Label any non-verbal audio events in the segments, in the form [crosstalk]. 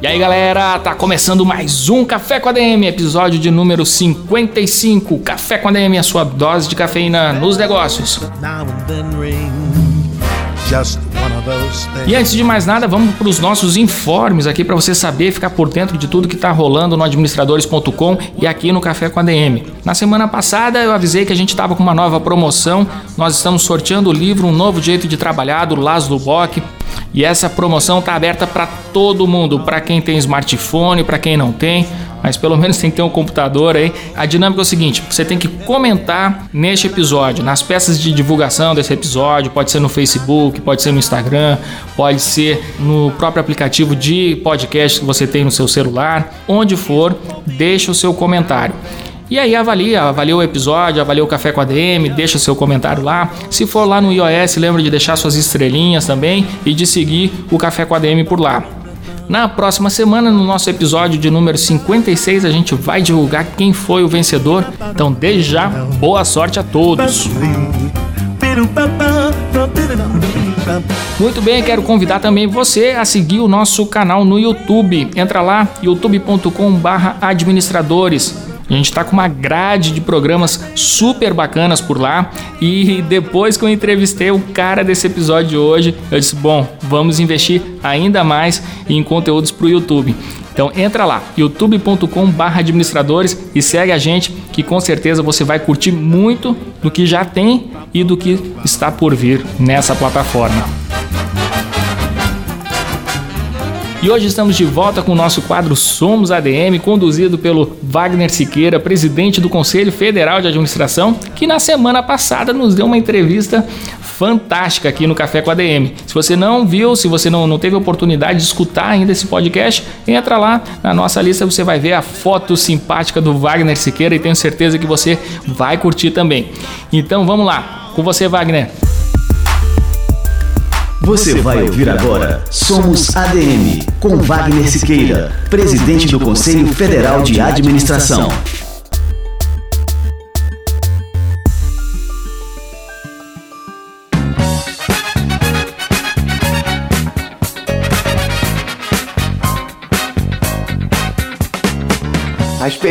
E aí galera, tá começando mais um Café com a DM, episódio de número 55. Café com a DM, a sua dose de cafeína nos negócios. E antes de mais nada, vamos para os nossos informes aqui para você saber ficar por dentro de tudo que está rolando no administradores.com e aqui no Café com a DM. Na semana passada eu avisei que a gente estava com uma nova promoção. Nós estamos sorteando o livro Um Novo Jeito de Trabalhar do Laszlo Bock. E essa promoção está aberta para todo mundo, para quem tem smartphone, para quem não tem, mas pelo menos tem que ter um computador aí. A dinâmica é o seguinte: você tem que comentar neste episódio, nas peças de divulgação desse episódio, pode ser no Facebook, pode ser no Instagram, pode ser no próprio aplicativo de podcast que você tem no seu celular, onde for, deixa o seu comentário. E aí avalia, avalia o episódio, avalia o Café com a DM, deixa seu comentário lá. Se for lá no iOS, lembra de deixar suas estrelinhas também e de seguir o Café com a DM por lá. Na próxima semana, no nosso episódio de número 56, a gente vai divulgar quem foi o vencedor. Então, desde já, boa sorte a todos. Muito bem, quero convidar também você a seguir o nosso canal no YouTube. Entra lá, youtube.com/administradores. A gente está com uma grade de programas super bacanas por lá. E depois que eu entrevistei o cara desse episódio de hoje, eu disse: bom, vamos investir ainda mais em conteúdos para o YouTube. Então entra lá, youtube.com/administradores e segue a gente, que com certeza você vai curtir muito do que já tem e do que está por vir nessa plataforma. E hoje estamos de volta com o nosso quadro Somos ADM, conduzido pelo Wagner Siqueira, presidente do Conselho Federal de Administração, que na semana passada nos deu uma entrevista fantástica aqui no Café com ADM. Se você não viu, se você não, não teve oportunidade de escutar ainda esse podcast, entra lá na nossa lista, você vai ver a foto simpática do Wagner Siqueira e tenho certeza que você vai curtir também. Então vamos lá, com você, Wagner. Você vai ouvir agora Somos ADM, com Wagner Siqueira, presidente do Conselho Federal de Administração.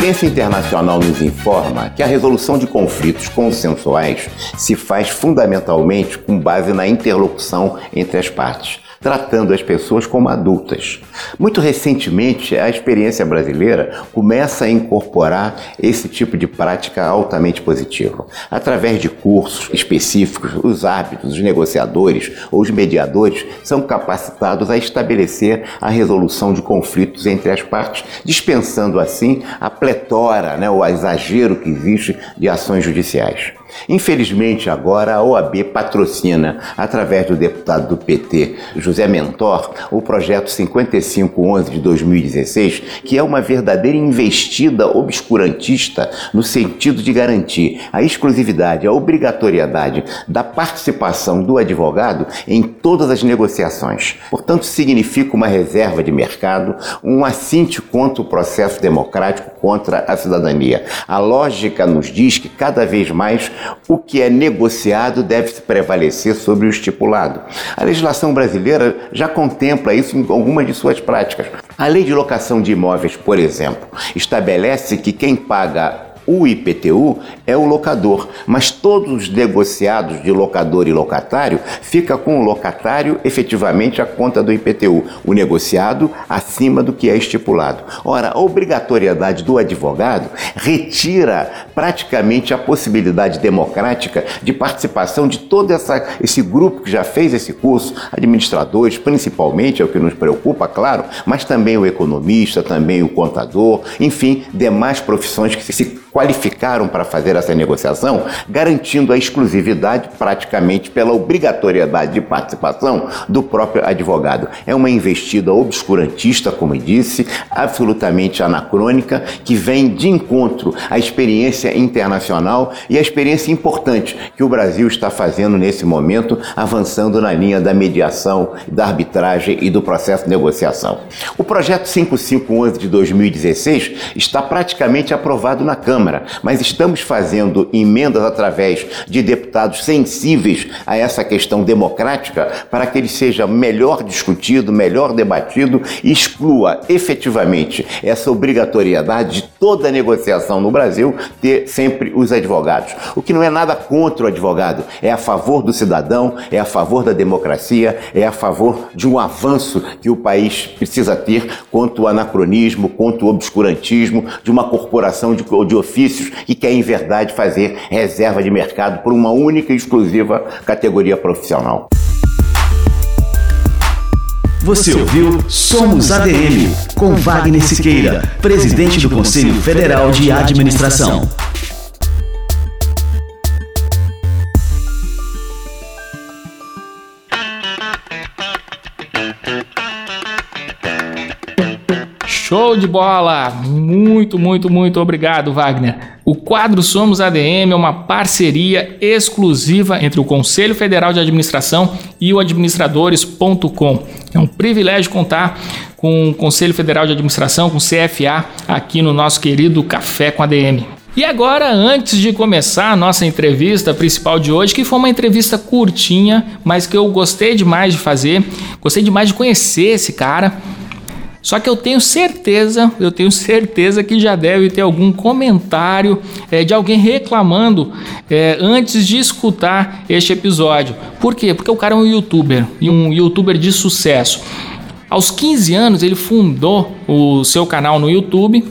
A experiência internacional nos informa que a resolução de conflitos consensuais se faz fundamentalmente com base na interlocução entre as partes tratando as pessoas como adultas. Muito recentemente, a experiência brasileira começa a incorporar esse tipo de prática altamente positiva. Através de cursos específicos, os árbitros, os negociadores ou os mediadores são capacitados a estabelecer a resolução de conflitos entre as partes, dispensando assim a pletora, né, o exagero que existe de ações judiciais. Infelizmente, agora a OAB patrocina, através do deputado do PT, José Mentor, o projeto 5511 de 2016, que é uma verdadeira investida obscurantista no sentido de garantir a exclusividade, a obrigatoriedade da participação do advogado em todas as negociações. Portanto, significa uma reserva de mercado, um assinte contra o processo democrático, contra a cidadania. A lógica nos diz que cada vez mais o que é negociado deve se prevalecer sobre o estipulado. A legislação brasileira já contempla isso em algumas de suas práticas. A lei de locação de imóveis, por exemplo, estabelece que quem paga o IPTU é o locador, mas todos os negociados de locador e locatário fica com o locatário efetivamente a conta do IPTU, o negociado acima do que é estipulado. Ora, a obrigatoriedade do advogado retira praticamente a possibilidade democrática de participação de todo essa, esse grupo que já fez esse curso, administradores principalmente, é o que nos preocupa, claro, mas também o economista, também o contador, enfim, demais profissões que se qualificaram para fazer essa negociação, garantindo a exclusividade praticamente pela obrigatoriedade de participação do próprio advogado. É uma investida obscurantista, como disse, absolutamente anacrônica, que vem de encontro à experiência internacional e à experiência importante que o Brasil está fazendo nesse momento, avançando na linha da mediação, da arbitragem e do processo de negociação. O projeto 5511 de 2016 está praticamente aprovado na Câmara, mas estamos fazendo emendas através de deputados sensíveis a essa questão democrática para que ele seja melhor discutido, melhor debatido e exclua efetivamente essa obrigatoriedade de toda negociação no Brasil ter sempre os advogados. O que não é nada contra o advogado, é a favor do cidadão, é a favor da democracia, é a favor de um avanço que o país precisa ter quanto ao anacronismo, quanto ao obscurantismo de uma corporação de, de ofícios que quer, em verdade, fazer reserva de mercado por uma única e exclusiva categoria profissional. Você ouviu Somos ADM, com Wagner Siqueira, presidente do Conselho Federal de Administração. Show de bola! Muito, muito, muito obrigado, Wagner. O quadro Somos ADM é uma parceria exclusiva entre o Conselho Federal de Administração e o administradores.com. É um privilégio contar com o Conselho Federal de Administração, com o CFA, aqui no nosso querido Café com ADM. E agora, antes de começar a nossa entrevista principal de hoje, que foi uma entrevista curtinha, mas que eu gostei demais de fazer, gostei demais de conhecer esse cara. Só que eu tenho certeza, eu tenho certeza que já deve ter algum comentário é, de alguém reclamando é, antes de escutar este episódio. Por quê? Porque o cara é um youtuber e um youtuber de sucesso. Aos 15 anos ele fundou o seu canal no YouTube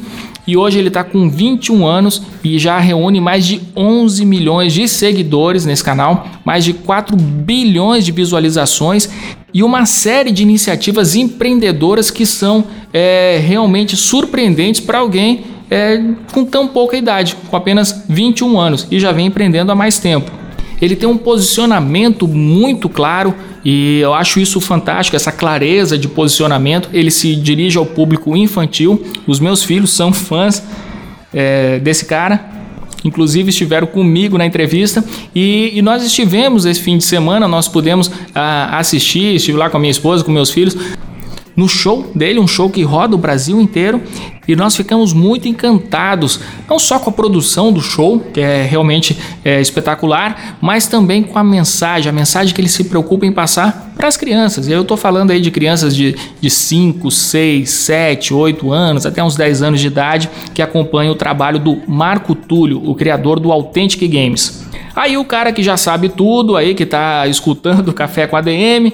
e hoje ele está com 21 anos e já reúne mais de 11 milhões de seguidores nesse canal, mais de 4 bilhões de visualizações e uma série de iniciativas empreendedoras que são é, realmente surpreendentes para alguém é, com tão pouca idade, com apenas 21 anos e já vem empreendendo há mais tempo. Ele tem um posicionamento muito claro e eu acho isso fantástico, essa clareza de posicionamento. Ele se dirige ao público infantil. Os meus filhos são fãs é, desse cara. Inclusive estiveram comigo na entrevista e, e, nós estivemos esse fim de semana, nós pudemos ah, assistir, estive lá com a minha esposa, com meus filhos, no show dele, um show que roda o Brasil inteiro, e nós ficamos muito encantados, não só com a produção do show, que é realmente é, espetacular, mas também com a mensagem, a mensagem que ele se preocupa em passar para as crianças. E eu estou falando aí de crianças de, de 5, 6, 7, 8 anos, até uns 10 anos de idade, que acompanham o trabalho do Marco Túlio, o criador do Authentic Games. Aí o cara que já sabe tudo aí, que está escutando o [laughs] Café com ADM,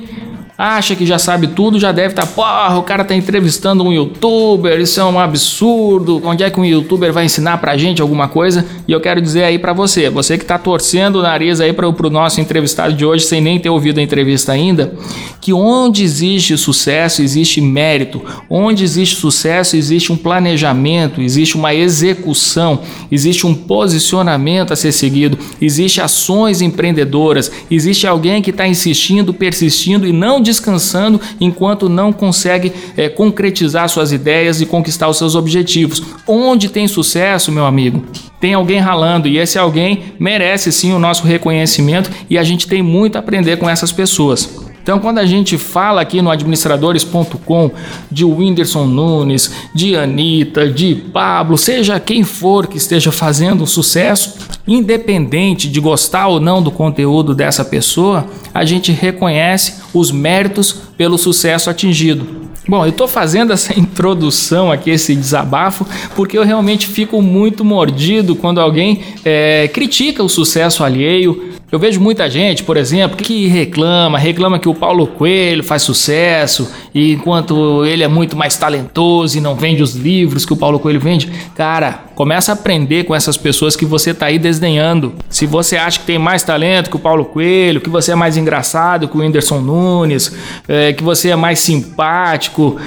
acha que já sabe tudo, já deve estar, tá, porra, o cara tá entrevistando um youtuber, isso é um absurdo. Onde é que um youtuber vai ensinar pra gente alguma coisa? E eu quero dizer aí para você, você que tá torcendo o nariz aí para pro nosso entrevistado de hoje sem nem ter ouvido a entrevista ainda, que onde existe sucesso, existe mérito. Onde existe sucesso, existe um planejamento, existe uma execução, existe um posicionamento a ser seguido, existe ações empreendedoras, existe alguém que está insistindo, persistindo e não descansando enquanto não consegue é, concretizar suas ideias e conquistar os seus objetivos. Onde tem sucesso, meu amigo, tem alguém ralando e esse alguém merece sim o nosso reconhecimento e a gente tem muito a aprender com essas pessoas. Então, quando a gente fala aqui no administradores.com de Whindersson Nunes, de Anitta, de Pablo, seja quem for que esteja fazendo sucesso, independente de gostar ou não do conteúdo dessa pessoa, a gente reconhece os méritos pelo sucesso atingido. Bom, eu estou fazendo essa [laughs] introdução aqui, esse desabafo, porque eu realmente fico muito mordido quando alguém é, critica o sucesso alheio, eu vejo muita gente, por exemplo, que reclama, reclama que o Paulo Coelho faz sucesso, e enquanto ele é muito mais talentoso e não vende os livros que o Paulo Coelho vende. Cara, começa a aprender com essas pessoas que você tá aí desdenhando. Se você acha que tem mais talento que o Paulo Coelho, que você é mais engraçado que o Whindersson Nunes, é, que você é mais simpático,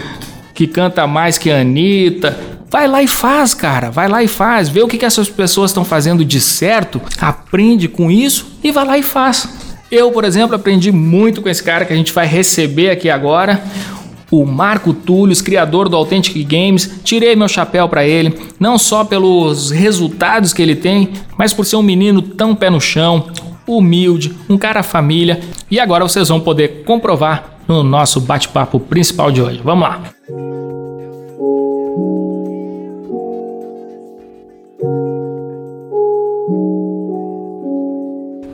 que canta mais que a Anitta, Vai lá e faz, cara. Vai lá e faz. Vê o que, que essas pessoas estão fazendo de certo, aprende com isso e vai lá e faz. Eu, por exemplo, aprendi muito com esse cara que a gente vai receber aqui agora o Marco Túlio, criador do Authentic Games. Tirei meu chapéu para ele, não só pelos resultados que ele tem, mas por ser um menino tão pé no chão, humilde, um cara família. E agora vocês vão poder comprovar no nosso bate-papo principal de hoje. Vamos lá!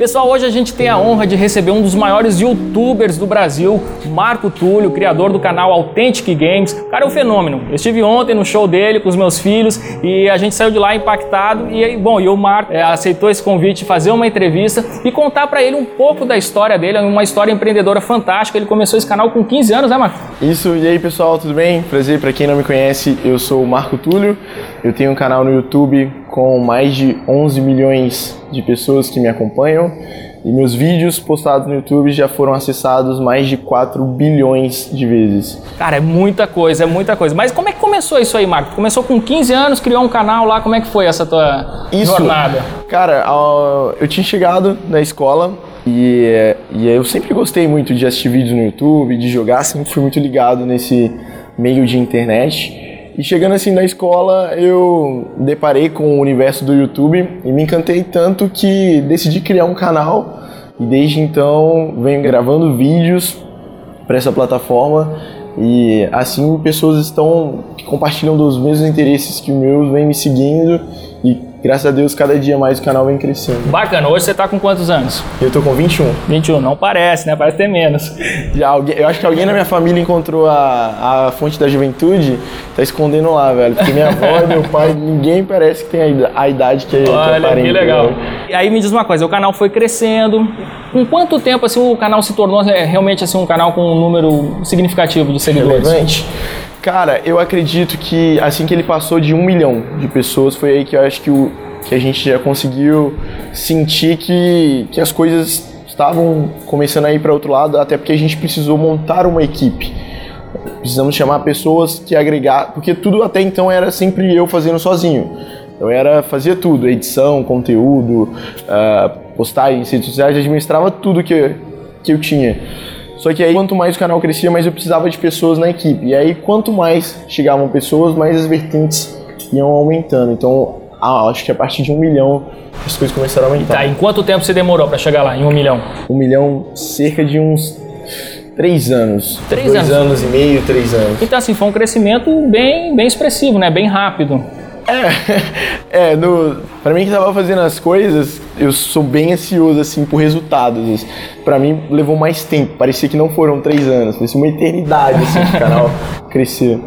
Pessoal, hoje a gente tem a honra de receber um dos maiores youtubers do Brasil, Marco Túlio, criador do canal Authentic Games. O cara é um fenômeno. Eu estive ontem no show dele com os meus filhos e a gente saiu de lá impactado. E bom, e o Marco é, aceitou esse convite de fazer uma entrevista e contar para ele um pouco da história dele, uma história empreendedora fantástica. Ele começou esse canal com 15 anos, né, Marco? Isso, e aí pessoal, tudo bem? Prazer, para quem não me conhece, eu sou o Marco Túlio. Eu tenho um canal no YouTube com mais de 11 milhões de pessoas que me acompanham e meus vídeos postados no YouTube já foram acessados mais de 4 bilhões de vezes. Cara, é muita coisa, é muita coisa. Mas como é que começou isso aí, Marco? Começou com 15 anos, criou um canal lá, como é que foi essa tua isso, jornada? Cara, eu tinha chegado na escola e, e eu sempre gostei muito de assistir vídeos no YouTube, de jogar, sempre fui muito ligado nesse meio de internet. E chegando assim na escola, eu deparei com o universo do YouTube e me encantei tanto que decidi criar um canal. E desde então venho gravando vídeos para essa plataforma. E assim pessoas estão que compartilham dos mesmos interesses que os meus vêm me seguindo. E graças a Deus, cada dia mais o canal vem crescendo. Bacana. Hoje você tá com quantos anos? Eu tô com 21. 21, não parece, né? Parece ter menos. Já, alguém, eu acho que alguém na minha família encontrou a, a fonte da juventude, tá escondendo lá, velho. Porque minha avó e meu pai, ninguém parece que tem a, idade que, Olha, que aparenta. que legal. E aí me diz uma coisa, o canal foi crescendo. Com quanto tempo assim o canal se tornou é, realmente assim um canal com um número significativo de seguidores? Relevante. Cara, eu acredito que assim que ele passou de um milhão de pessoas, foi aí que eu acho que, o, que a gente já conseguiu sentir que, que as coisas estavam começando a ir para outro lado, até porque a gente precisou montar uma equipe. Precisamos chamar pessoas que agregar, porque tudo até então era sempre eu fazendo sozinho. Eu era fazia tudo, edição, conteúdo, uh, postagem, redes sociais, administrava tudo que, que eu tinha. Só que aí, quanto mais o canal crescia, mais eu precisava de pessoas na equipe. E aí, quanto mais chegavam pessoas, mais as vertentes iam aumentando. Então, ah, acho que a partir de um milhão as coisas começaram a aumentar. Tá, em quanto tempo você demorou para chegar lá, em um milhão? Um milhão, cerca de uns três anos. Três anos. anos e meio, três anos. Então, assim, foi um crescimento bem, bem expressivo, né? Bem rápido. É, [laughs] é no, pra mim que tava fazendo as coisas, eu sou bem ansioso, assim, por resultados. Pra mim, levou mais tempo. Parecia que não foram três anos, parecia uma eternidade, assim, canal [laughs] crescer.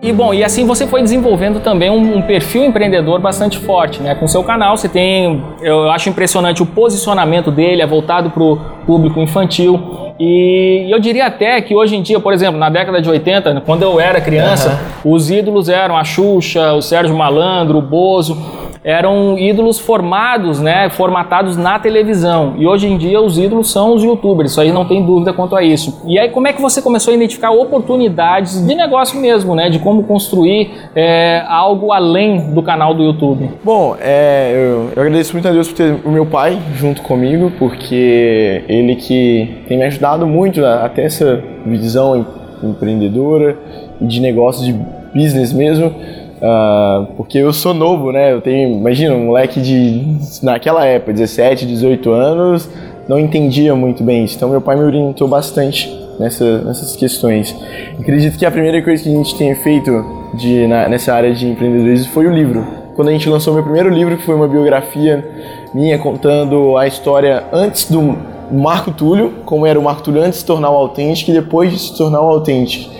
E bom, e assim você foi desenvolvendo também um, um perfil empreendedor bastante forte, né? Com seu canal você tem, eu acho impressionante o posicionamento dele, é voltado para o público infantil. E eu diria até que hoje em dia, por exemplo, na década de 80, quando eu era criança, uhum. os ídolos eram a Xuxa, o Sérgio Malandro, o Bozo eram ídolos formados, né, formatados na televisão. E hoje em dia os ídolos são os youtubers, isso aí não tem dúvida quanto a isso. E aí como é que você começou a identificar oportunidades de negócio mesmo, né, de como construir é, algo além do canal do YouTube? Bom, é, eu, eu, agradeço muito a Deus por ter o meu pai junto comigo, porque ele que tem me ajudado muito a, ter essa visão empreendedora de negócios, de business mesmo. Uh, porque eu sou novo, né? Eu tenho, imagina, um moleque de, naquela época, 17, 18 anos, não entendia muito bem isso. Então, meu pai me orientou bastante nessa, nessas questões. Acredito que a primeira coisa que a gente tenha feito de, na, nessa área de empreendedorismo foi o livro. Quando a gente lançou meu primeiro livro, que foi uma biografia minha contando a história antes do Marco Túlio, como era o Marco Túlio antes de se tornar o autêntico e depois de se tornar o autêntico.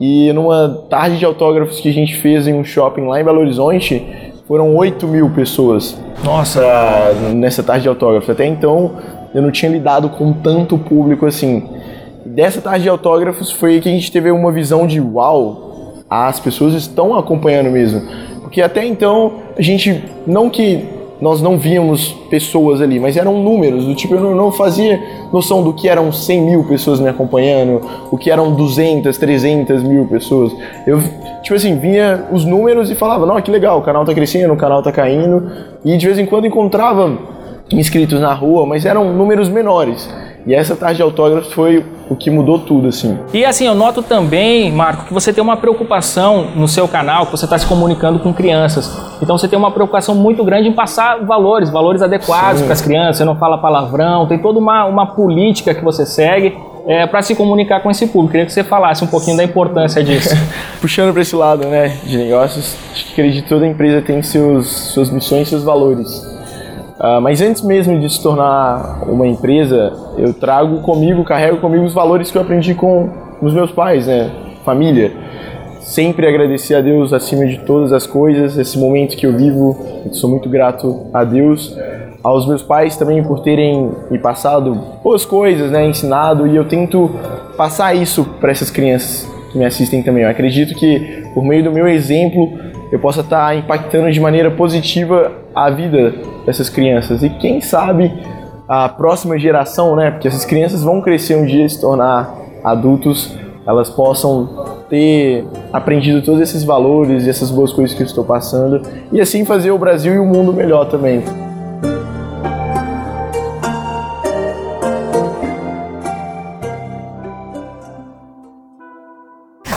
E numa tarde de autógrafos que a gente fez em um shopping lá em Belo Horizonte, foram 8 mil pessoas. Nossa! Pra, nessa tarde de autógrafos. Até então eu não tinha lidado com tanto público assim. Dessa tarde de autógrafos foi que a gente teve uma visão de uau, as pessoas estão acompanhando mesmo. Porque até então a gente, não que nós não víamos pessoas ali, mas eram números, do tipo, eu não, fazia noção do que eram 100 mil pessoas me acompanhando, o que eram 200, 300 mil pessoas. Eu, tipo assim, vinha os números e falava, não, que legal, o canal tá crescendo, o canal tá caindo, e de vez em quando encontrava inscritos na rua, mas eram números menores. E essa tarde de autógrafos foi o que mudou tudo, assim. E assim, eu noto também, Marco, que você tem uma preocupação no seu canal, que você está se comunicando com crianças. Então você tem uma preocupação muito grande em passar valores, valores adequados para as crianças, você não fala palavrão, tem toda uma, uma política que você segue é, para se comunicar com esse público. Queria que você falasse um pouquinho da importância disso. [laughs] Puxando para esse lado né, de negócios, acho que acredito que toda empresa tem seus, suas missões, seus valores. Uh, mas antes mesmo de se tornar uma empresa, eu trago comigo, carrego comigo os valores que eu aprendi com os meus pais, né? Família. Sempre agradecer a Deus acima de todas as coisas. Esse momento que eu vivo, eu sou muito grato a Deus, aos meus pais também por terem me passado boas coisas, né? Ensinado e eu tento passar isso para essas crianças que me assistem também. Eu acredito que por meio do meu exemplo eu possa estar impactando de maneira positiva a vida dessas crianças. E quem sabe a próxima geração, né? Porque essas crianças vão crescer um dia e se tornar adultos, elas possam ter aprendido todos esses valores e essas boas coisas que eu estou passando e assim fazer o Brasil e o mundo melhor também.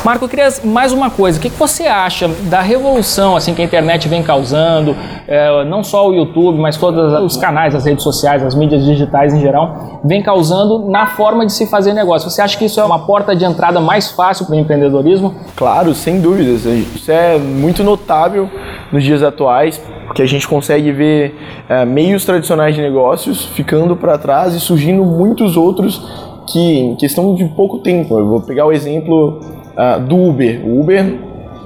Marco, eu queria mais uma coisa. O que, você acha da revolução assim que a internet vem causando? É, não só o YouTube, mas todos os canais, as redes sociais, as mídias digitais em geral, vem causando na forma de se fazer negócio. Você acha que isso é uma porta de entrada mais fácil para o empreendedorismo? Claro, sem dúvidas. Isso é muito notável nos dias atuais, porque a gente consegue ver é, meios tradicionais de negócios ficando para trás e surgindo muitos outros que, em questão de pouco tempo, eu vou pegar o exemplo uh, do Uber. O Uber,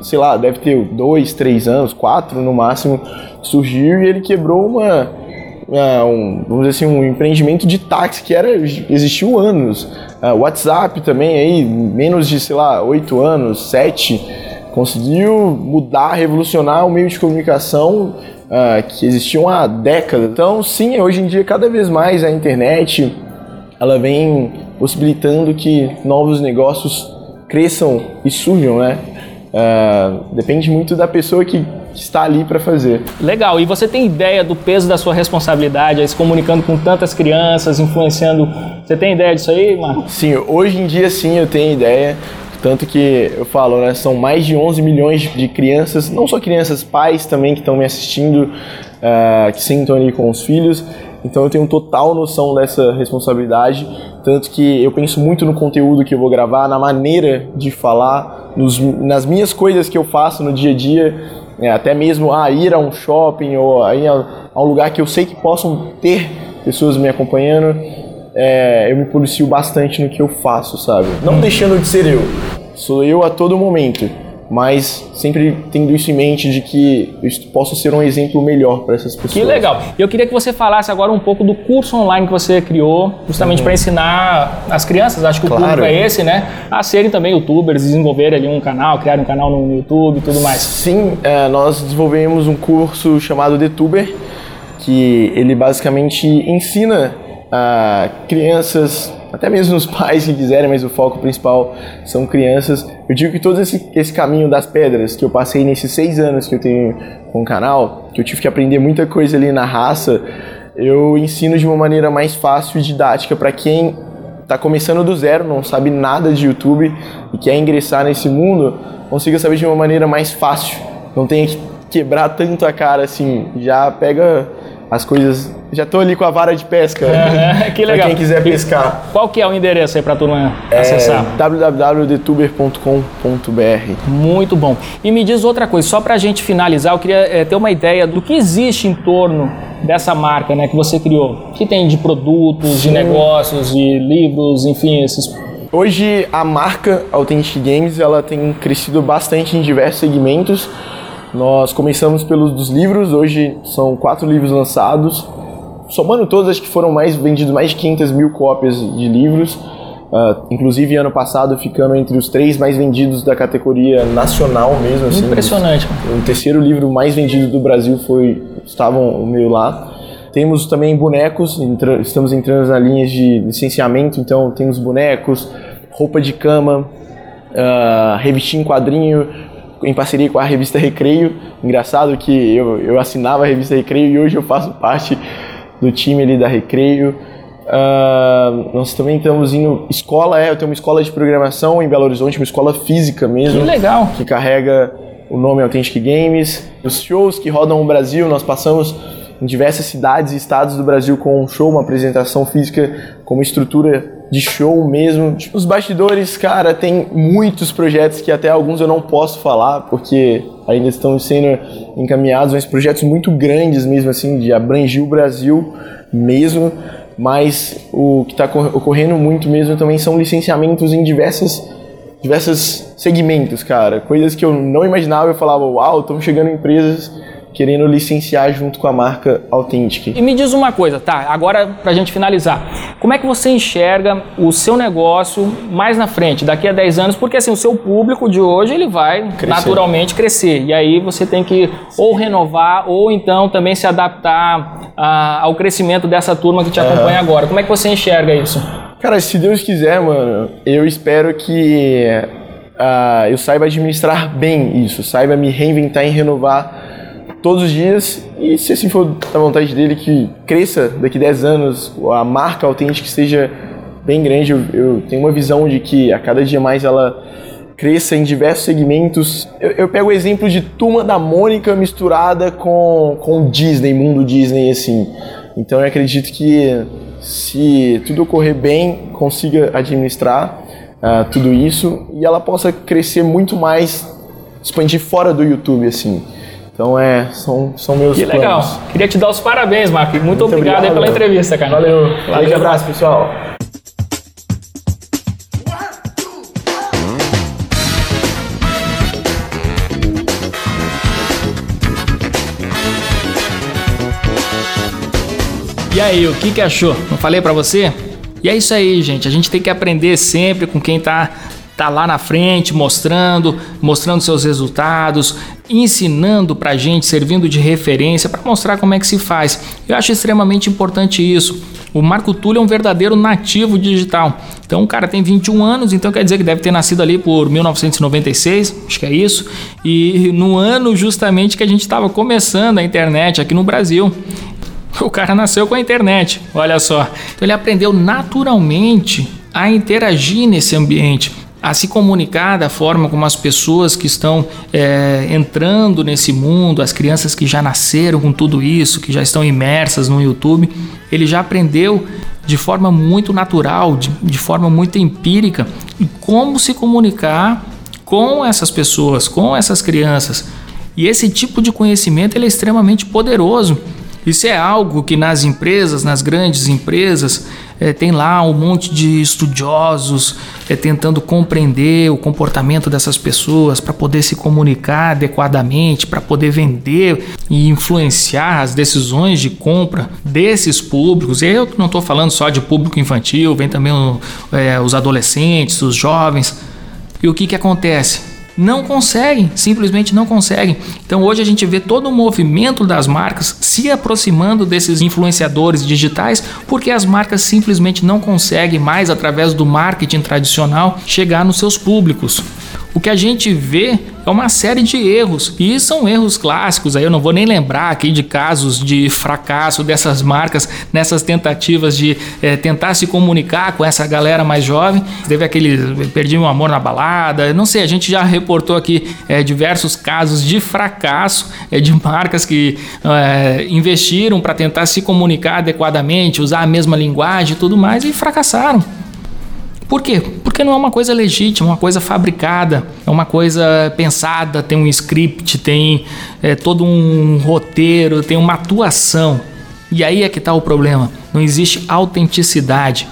sei lá, deve ter dois, três anos, quatro no máximo, surgiu e ele quebrou uma, uh, um, vamos dizer assim, um empreendimento de táxi que era existiu anos. Uh, WhatsApp também aí, menos de, sei lá, oito anos, sete, conseguiu mudar, revolucionar o meio de comunicação uh, que existiam há décadas. Então, sim, hoje em dia cada vez mais a internet ela vem possibilitando que novos negócios cresçam e surjam, né? Uh, depende muito da pessoa que está ali para fazer. Legal. E você tem ideia do peso da sua responsabilidade, aí se comunicando com tantas crianças, influenciando? Você tem ideia disso aí, Marco? Sim, hoje em dia sim, eu tenho ideia. Tanto que eu falo, né, são mais de 11 milhões de crianças, não só crianças, pais também que estão me assistindo, uh, que sentam ali com os filhos. Então eu tenho total noção dessa responsabilidade, tanto que eu penso muito no conteúdo que eu vou gravar, na maneira de falar, nos, nas minhas coisas que eu faço no dia a dia, é, até mesmo ah, ir a um shopping ou ir a, a, um lugar que eu sei que possam ter pessoas me acompanhando. É, eu me policio bastante no que eu faço, sabe? Não deixando de ser eu. Sou eu a todo momento mas sempre tendo isso em mente de que eu posso ser um exemplo melhor para essas pessoas. Que legal. Eu queria que você falasse agora um pouco do curso online que você criou, justamente uhum. para ensinar as crianças, acho que claro. o público é esse, né, a serem também youtubers, desenvolverem ali um canal, criar um canal no YouTube e tudo mais. Sim, é, nós desenvolvemos um curso chamado DeTuber, que ele basicamente ensina a crianças até mesmo os pais que quiserem, mas o foco principal são crianças. Eu digo que todo esse, esse caminho das pedras que eu passei nesses seis anos que eu tenho com o canal, que eu tive que aprender muita coisa ali na raça, eu ensino de uma maneira mais fácil e didática para quem está começando do zero, não sabe nada de YouTube e quer ingressar nesse mundo, consiga saber de uma maneira mais fácil. Não tenha que quebrar tanto a cara assim, já pega as coisas. Já tô ali com a vara de pesca. É, [laughs] que legal. pra quem quiser pescar. Qual que é o endereço aí pra turma é acessar? www.detuber.com.br Muito bom. E me diz outra coisa, só pra gente finalizar, eu queria é, ter uma ideia do que existe em torno dessa marca né, que você criou. que tem de produtos, de negócios, de livros, enfim, esses Hoje a marca Authentic Games ela tem crescido bastante em diversos segmentos. Nós começamos pelos dos livros, hoje são quatro livros lançados. Somando todos, acho que foram mais vendidos mais de 500 mil cópias de livros. Uh, inclusive, ano passado, ficando entre os três mais vendidos da categoria nacional mesmo. Assim, Impressionante. O terceiro livro mais vendido do Brasil foi estavam o meu lá. Temos também bonecos, entra, estamos entrando na linha de licenciamento, então temos bonecos, roupa de cama, uh, revistinha em quadrinho, em parceria com a revista Recreio. Engraçado que eu, eu assinava a revista Recreio e hoje eu faço parte do time ali da Recreio. Uh, nós também estamos indo. Escola é, eu tenho uma escola de programação em Belo Horizonte, uma escola física mesmo. Que legal! Que carrega o nome Authentic Games. Os shows que rodam o Brasil, nós passamos em diversas cidades e estados do Brasil com um show, uma apresentação física com uma estrutura de show mesmo. Os bastidores, cara, tem muitos projetos que até alguns eu não posso falar porque ainda estão sendo encaminhados, mas projetos muito grandes mesmo assim, de abranger o Brasil mesmo. Mas o que está ocorrendo muito mesmo também são licenciamentos em diversas diversos segmentos, cara. Coisas que eu não imaginava, eu falava, uau, estão chegando empresas querendo licenciar junto com a marca Authentic. E me diz uma coisa, tá? Agora pra gente finalizar. Como é que você enxerga o seu negócio mais na frente, daqui a 10 anos? Porque assim, o seu público de hoje, ele vai crescer. naturalmente crescer. E aí você tem que ou renovar ou então também se adaptar a, ao crescimento dessa turma que te acompanha agora. Como é que você enxerga isso? Cara, se Deus quiser, mano, eu espero que uh, eu saiba administrar bem isso, saiba me reinventar e renovar todos os dias e se assim for da vontade dele que cresça daqui 10 anos, a marca autêntica seja bem grande, eu, eu, tenho uma visão de que a cada dia mais ela cresça em diversos segmentos. Eu, eu pego o exemplo de Turma da Mônica misturada com, com Disney, mundo Disney, assim. Então eu acredito que se tudo ocorrer bem, consiga administrar uh, tudo isso e ela possa crescer muito mais, expandir fora do YouTube, assim. Então é, são, são meus que planos. legal. Queria te dar os parabéns, Marco. Muito, Muito obrigado, obrigado pela entrevista, cara. Valeu. Um abraço, pessoal. E aí, o que, que achou? Não falei para você? E é isso aí, gente. A gente tem que aprender sempre com quem tá tá lá na frente mostrando, mostrando seus resultados, ensinando para gente, servindo de referência para mostrar como é que se faz. Eu acho extremamente importante isso. O Marco Túlio é um verdadeiro nativo digital. Então o cara tem 21 anos, então quer dizer que deve ter nascido ali por 1996, acho que é isso. E no ano justamente que a gente estava começando a internet aqui no Brasil. O cara nasceu com a internet, olha só. Então ele aprendeu naturalmente a interagir nesse ambiente a se comunicar da forma como as pessoas que estão é, entrando nesse mundo, as crianças que já nasceram com tudo isso, que já estão imersas no YouTube, ele já aprendeu de forma muito natural, de, de forma muito empírica, como se comunicar com essas pessoas, com essas crianças. E esse tipo de conhecimento ele é extremamente poderoso. Isso é algo que nas empresas, nas grandes empresas, é, tem lá um monte de estudiosos é, tentando compreender o comportamento dessas pessoas para poder se comunicar adequadamente, para poder vender e influenciar as decisões de compra desses públicos. E eu não estou falando só de público infantil, vem também o, é, os adolescentes, os jovens. E o que, que acontece? Não conseguem, simplesmente não conseguem. Então hoje a gente vê todo o movimento das marcas se aproximando desses influenciadores digitais, porque as marcas simplesmente não conseguem mais através do marketing tradicional chegar nos seus públicos. O que a gente vê é uma série de erros. E são erros clássicos. Aí eu não vou nem lembrar aqui de casos de fracasso dessas marcas nessas tentativas de é, tentar se comunicar com essa galera mais jovem. Teve aquele perdi meu amor na balada. Não sei, a gente já reportou aqui é, diversos casos de fracasso é, de marcas que investiram para tentar se comunicar adequadamente, usar a mesma linguagem e tudo mais e fracassaram. Por quê? Porque não é uma coisa legítima, é uma coisa fabricada, é uma coisa pensada, tem um script, tem é, todo um roteiro, tem uma atuação. E aí é que está o problema. Não existe autenticidade.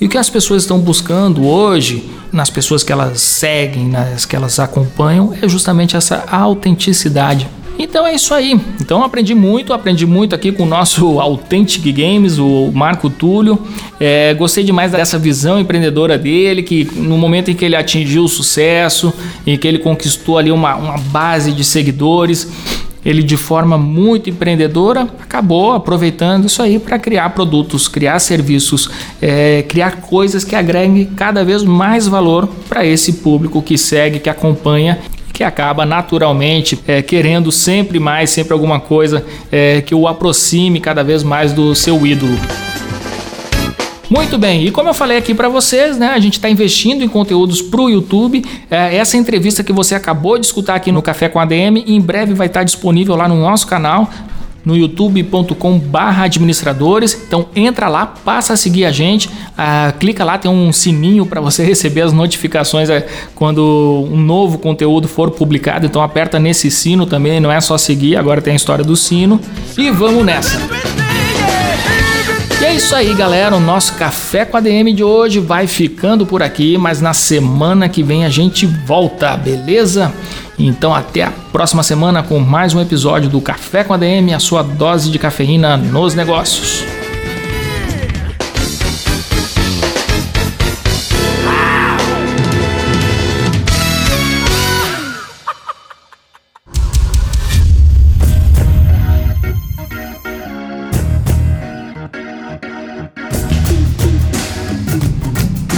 E o que as pessoas estão buscando hoje, nas pessoas que elas seguem, nas que elas acompanham, é justamente essa autenticidade. Então é isso aí. Então aprendi muito, aprendi muito aqui com o nosso [laughs] Authentic Games, o Marco Túlio. É, gostei demais dessa visão empreendedora dele, que no momento em que ele atingiu o sucesso, em que ele conquistou ali uma, uma base de seguidores, ele de forma muito empreendedora acabou aproveitando isso aí para criar produtos, criar serviços, é, criar coisas que agreguem cada vez mais valor para esse público que segue, que acompanha que acaba naturalmente é, querendo sempre mais, sempre alguma coisa é, que o aproxime cada vez mais do seu ídolo. Muito bem, e como eu falei aqui para vocês, né, a gente está investindo em conteúdos para o YouTube. É, essa entrevista que você acabou de escutar aqui no Café com ADM, em breve vai estar disponível lá no nosso canal no youtube.com barra administradores. Então entra lá, passa a seguir a gente, ah, clica lá, tem um sininho para você [laughs] receber as notificações é, quando um novo conteúdo for publicado. Então aperta nesse sino também, não é só seguir, agora tem a história do sino. E vamos nessa! E é isso aí, galera. O nosso Café com a DM de hoje vai ficando por aqui, mas na semana que vem a gente volta, beleza? Então até a próxima semana com mais um episódio do Café com a DM, a sua dose de cafeína nos negócios.